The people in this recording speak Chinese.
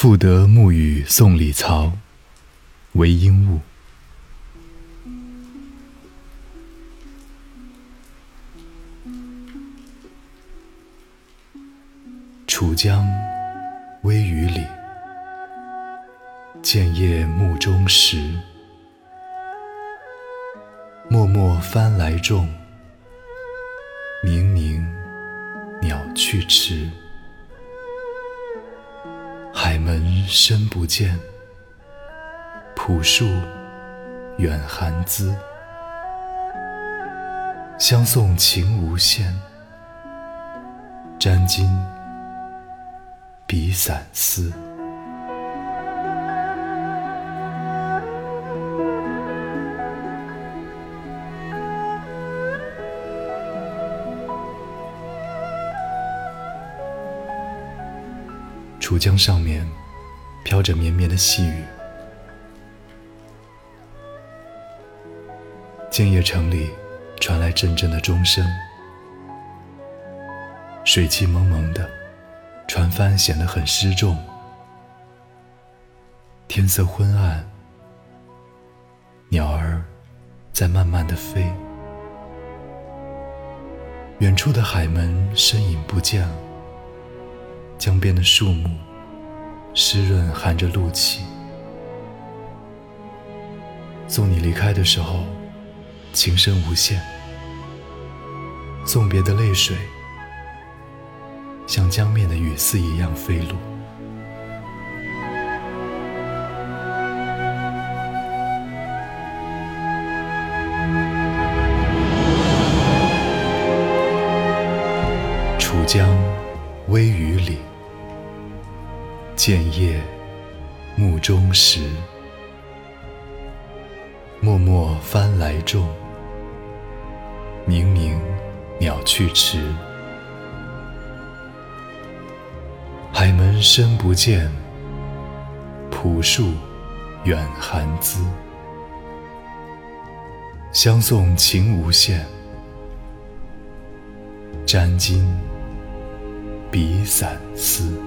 赋得暮雨送李曹，为应物。楚江微雨里，建业暮中时。漠漠帆来重，冥冥鸟去迟。海门深不见，朴树远寒滋。相送情无限，沾巾比散丝。楚江上面飘着绵绵的细雨，建业城里传来阵阵的钟声，水汽蒙蒙的，船帆显得很失重。天色昏暗，鸟儿在慢慢的飞，远处的海门身影不见了。江边的树木湿润，含着露气。送你离开的时候，情深无限。送别的泪水，像江面的雨丝一样飞落。楚江微雨里。建业暮中时，漠漠帆来重，冥冥鸟去迟。海门深不见，朴树远寒滋。相送情无限，沾襟笔散丝。